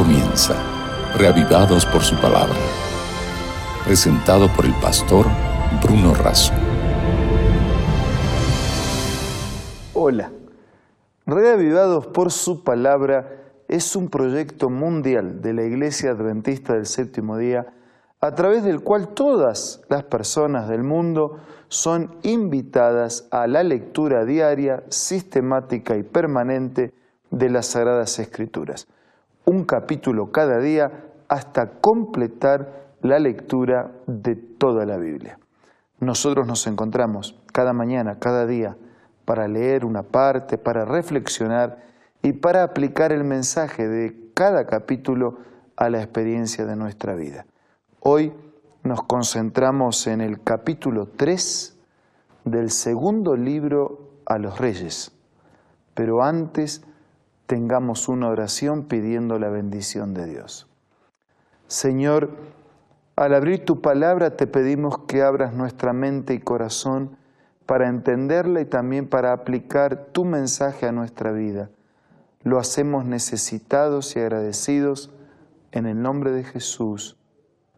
comienza, reavivados por su palabra. Presentado por el pastor Bruno Razo. Hola. Reavivados por su palabra es un proyecto mundial de la Iglesia Adventista del Séptimo Día a través del cual todas las personas del mundo son invitadas a la lectura diaria, sistemática y permanente de las Sagradas Escrituras. Un capítulo cada día hasta completar la lectura de toda la Biblia. Nosotros nos encontramos cada mañana, cada día, para leer una parte, para reflexionar y para aplicar el mensaje de cada capítulo a la experiencia de nuestra vida. Hoy nos concentramos en el capítulo 3 del segundo libro a los reyes, pero antes tengamos una oración pidiendo la bendición de Dios. Señor, al abrir tu palabra te pedimos que abras nuestra mente y corazón para entenderla y también para aplicar tu mensaje a nuestra vida. Lo hacemos necesitados y agradecidos en el nombre de Jesús.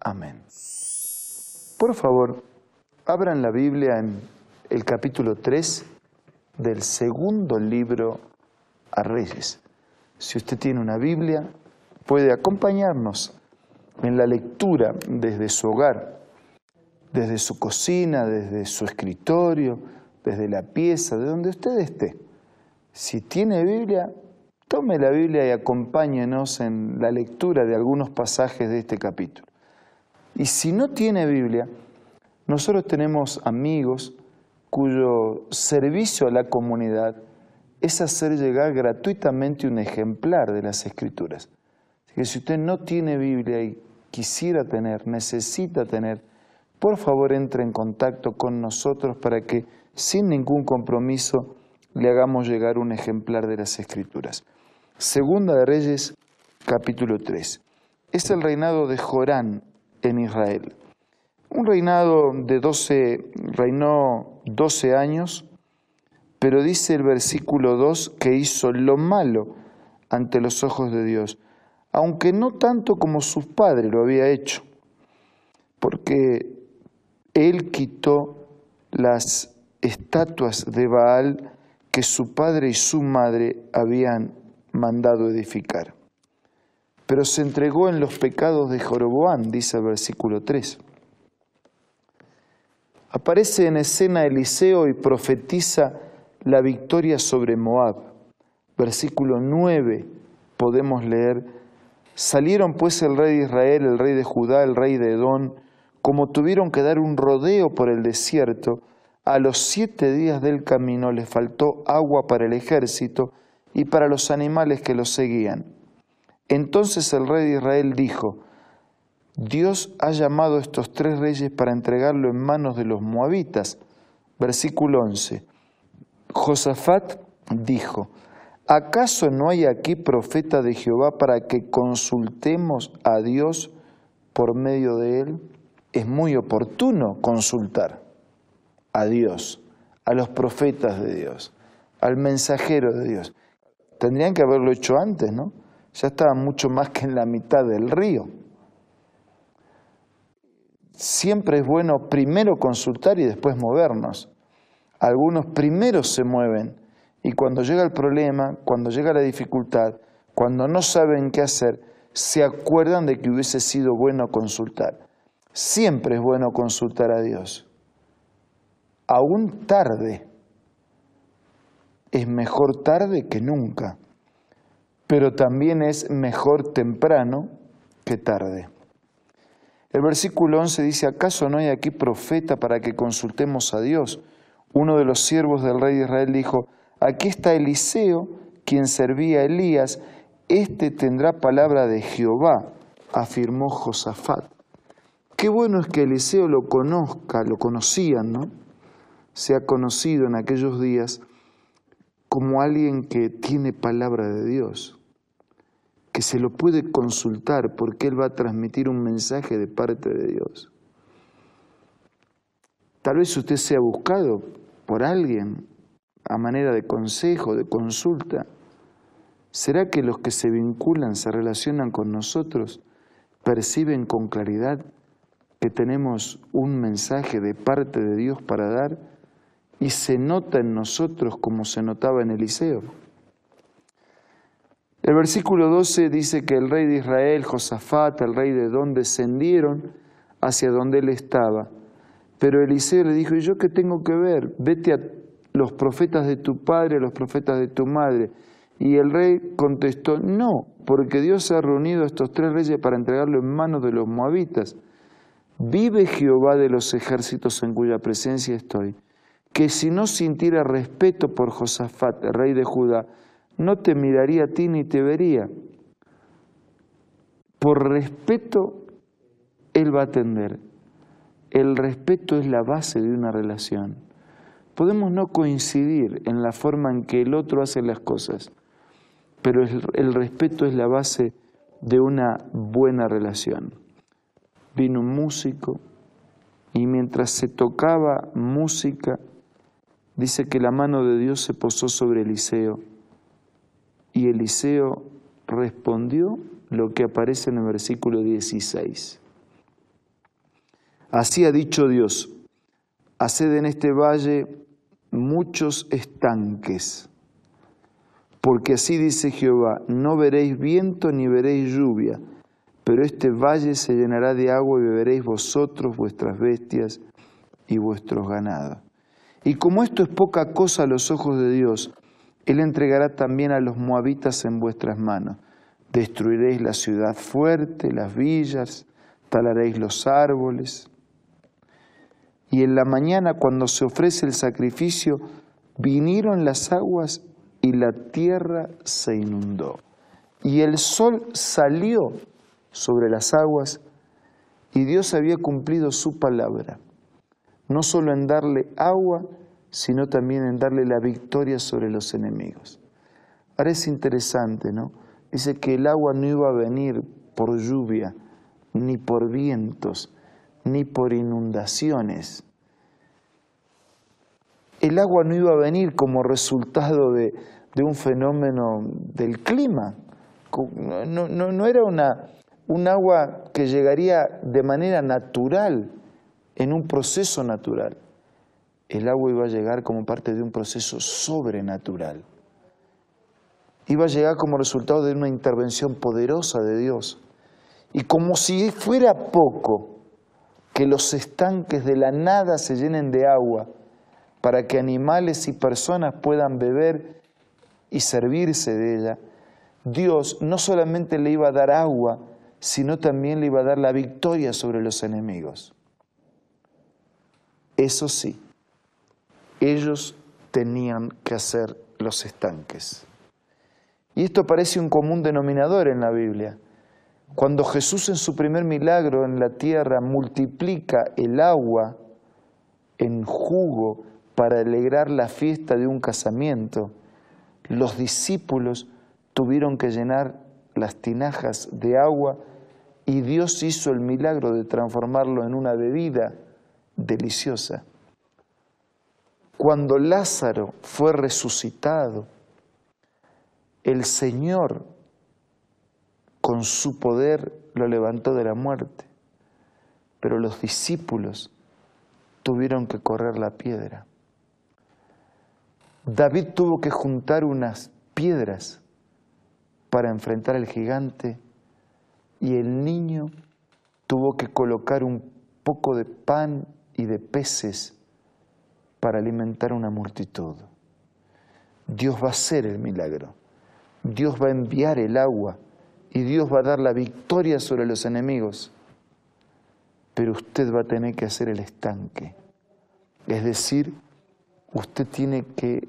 Amén. Por favor, abran la Biblia en el capítulo 3 del segundo libro a Reyes. Si usted tiene una Biblia, puede acompañarnos en la lectura desde su hogar, desde su cocina, desde su escritorio, desde la pieza, de donde usted esté. Si tiene Biblia, tome la Biblia y acompáñenos en la lectura de algunos pasajes de este capítulo. Y si no tiene Biblia, nosotros tenemos amigos cuyo servicio a la comunidad es hacer llegar gratuitamente un ejemplar de las Escrituras. Que si usted no tiene Biblia y quisiera tener, necesita tener, por favor entre en contacto con nosotros para que sin ningún compromiso le hagamos llegar un ejemplar de las Escrituras. Segunda de Reyes, capítulo 3. Es el reinado de Jorán, en Israel. Un reinado de 12, reinó 12 años, pero dice el versículo 2 que hizo lo malo ante los ojos de Dios, aunque no tanto como su padre lo había hecho, porque él quitó las estatuas de Baal que su padre y su madre habían mandado edificar pero se entregó en los pecados de Joroboán, dice el versículo 3. Aparece en escena Eliseo y profetiza la victoria sobre Moab. Versículo 9 podemos leer, salieron pues el rey de Israel, el rey de Judá, el rey de Edón, como tuvieron que dar un rodeo por el desierto, a los siete días del camino les faltó agua para el ejército y para los animales que los seguían. Entonces el rey de Israel dijo, Dios ha llamado a estos tres reyes para entregarlo en manos de los moabitas. Versículo 11. Josafat dijo, ¿acaso no hay aquí profeta de Jehová para que consultemos a Dios por medio de él? Es muy oportuno consultar a Dios, a los profetas de Dios, al mensajero de Dios. Tendrían que haberlo hecho antes, ¿no? ya estaba mucho más que en la mitad del río. Siempre es bueno primero consultar y después movernos. Algunos primero se mueven y cuando llega el problema, cuando llega la dificultad, cuando no saben qué hacer, se acuerdan de que hubiese sido bueno consultar. Siempre es bueno consultar a Dios. Aún tarde. Es mejor tarde que nunca pero también es mejor temprano que tarde. El versículo 11 dice, ¿acaso no hay aquí profeta para que consultemos a Dios? Uno de los siervos del rey de Israel dijo, aquí está Eliseo, quien servía a Elías, este tendrá palabra de Jehová, afirmó Josafat. Qué bueno es que Eliseo lo conozca, lo conocían, ¿no? Se ha conocido en aquellos días como alguien que tiene palabra de Dios que se lo puede consultar porque Él va a transmitir un mensaje de parte de Dios. Tal vez usted sea buscado por alguien a manera de consejo, de consulta, ¿Será que los que se vinculan, se relacionan con nosotros, perciben con claridad que tenemos un mensaje de parte de Dios para dar y se nota en nosotros como se notaba en Eliseo? El versículo 12 dice que el rey de Israel, Josafat, el rey de Don, descendieron hacia donde él estaba. Pero Eliseo le dijo, ¿y yo qué tengo que ver? Vete a los profetas de tu padre, a los profetas de tu madre. Y el rey contestó, no, porque Dios ha reunido a estos tres reyes para entregarlo en manos de los moabitas. Vive Jehová de los ejércitos en cuya presencia estoy, que si no sintiera respeto por Josafat, rey de Judá, no te miraría a ti ni te vería. Por respeto, él va a atender. El respeto es la base de una relación. Podemos no coincidir en la forma en que el otro hace las cosas, pero el, respeto es la base de una buena relación. Vino un músico y mientras se tocaba música, dice que la mano de Dios se posó sobre Eliseo y Eliseo respondió lo que aparece en el versículo 16. Así ha dicho Dios, haced en este valle muchos estanques porque así dice Jehová, no veréis viento ni veréis lluvia, pero este valle se llenará de agua y beberéis vosotros, vuestras bestias y vuestros ganados. Y como esto es poca cosa a los ojos de Dios, Él entregará también a los moabitas en vuestras manos. Destruiréis la ciudad fuerte, las villas, talaréis los árboles. Y en la mañana, cuando se ofrece el sacrificio, vinieron las aguas y la tierra se inundó. Y el sol salió sobre las aguas y Dios había cumplido su palabra, no solo en darle agua, sino también en darle la victoria sobre los enemigos. Ahora es interesante, ¿no? Dice que el agua no iba a venir por lluvia, ni por vientos, ni por inundaciones, el agua no iba a venir como resultado de, un fenómeno del clima. No, era una, un agua que llegaría de manera natural, en un proceso natural. El agua iba a llegar como parte de un proceso sobrenatural. Iba a llegar como resultado de una intervención poderosa de Dios. Y como si fuera poco que los estanques de la nada se llenen de agua, para que animales y personas puedan beber y servirse de ella, Dios no solamente le iba a dar agua, sino también le iba a dar la victoria sobre los enemigos. Eso sí, ellos tenían que hacer los estanques. Y esto parece un común denominador en la Biblia. Cuando Jesús en su primer milagro en la tierra multiplica el agua en jugo para alegrar la fiesta de un casamiento, los discípulos tuvieron que llenar las tinajas de agua y Dios hizo el milagro de transformarlo en una bebida deliciosa. Cuando Lázaro fue resucitado, el Señor con su poder lo levantó de la muerte, pero los discípulos tuvieron que correr la piedra. David tuvo que juntar unas piedras para enfrentar al gigante y el niño tuvo que colocar un poco de pan y de peces para alimentar una multitud. Dios va a hacer el milagro. Dios va a enviar el agua y Dios va a dar la victoria sobre los enemigos. Pero usted va a tener que hacer el estanque. Es decir, usted tiene que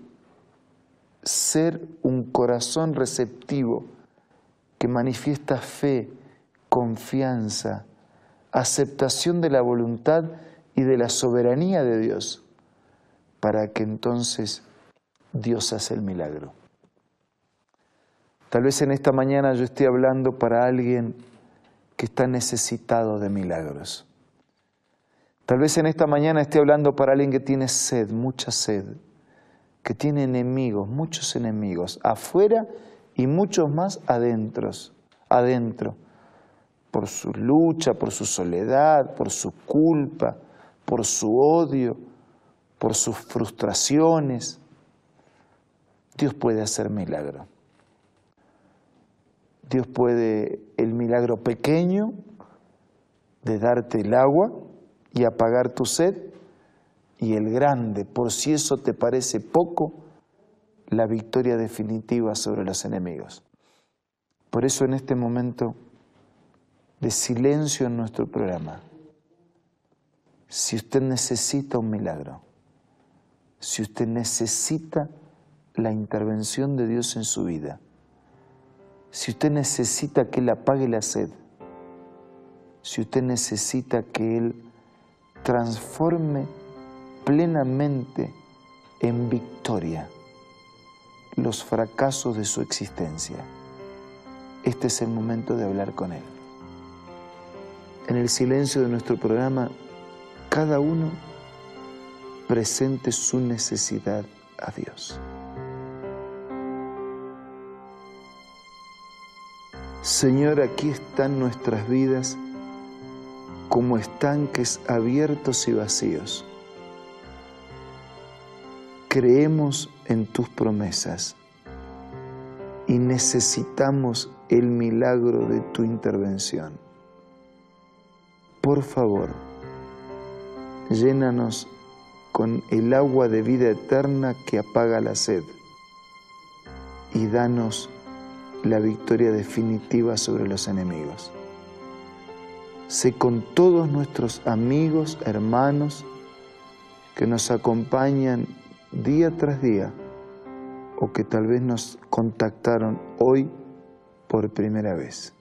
ser un corazón receptivo que manifiesta fe, confianza, aceptación de la voluntad y de la soberanía de Dios, para que entonces Dios hace el milagro. Tal vez en esta mañana yo esté hablando para alguien que está necesitado de milagros. Tal vez en esta mañana esté hablando para alguien que tiene sed, mucha sed, que tiene enemigos, muchos enemigos, afuera y muchos más adentro, adentro, por su lucha, por su soledad, por su culpa, por su odio, por sus frustraciones. Dios puede hacer milagro. Dios puede el milagro pequeño de darte el agua y apagar tu sed y el grande, por si eso te parece poco, la victoria definitiva sobre los enemigos. Por eso en este momento de silencio en nuestro programa, si usted necesita un milagro, si usted necesita la intervención de Dios en su vida, si usted necesita que Él apague la sed, si usted necesita que Él transforme plenamente en victoria los fracasos de su existencia, este es el momento de hablar con Él. En el silencio de nuestro programa, cada uno presente su necesidad a Dios. Señor, aquí están nuestras vidas como estanques abiertos y vacíos. Creemos en tus promesas y necesitamos el milagro de tu intervención. Por favor, llénanos con el agua de vida eterna que apaga la sed y danos la victoria definitiva sobre los enemigos sé con todos nuestros amigos, hermanos que nos acompañan día tras día o que tal vez nos contactaron hoy por primera vez.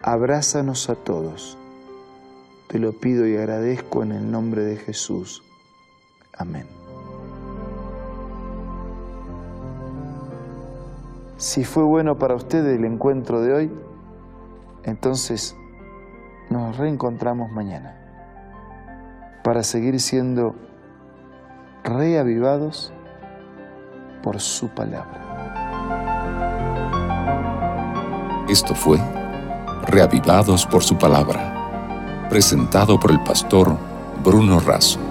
Abrázanos a todos. Te lo pido y agradezco en el nombre de Jesús. Amén. Si fue bueno para ustedes el encuentro de hoy, entonces nos reencontramos mañana para seguir siendo reavivados por su palabra. Esto fue Reavivados por su palabra, presentado por el pastor Bruno Razo.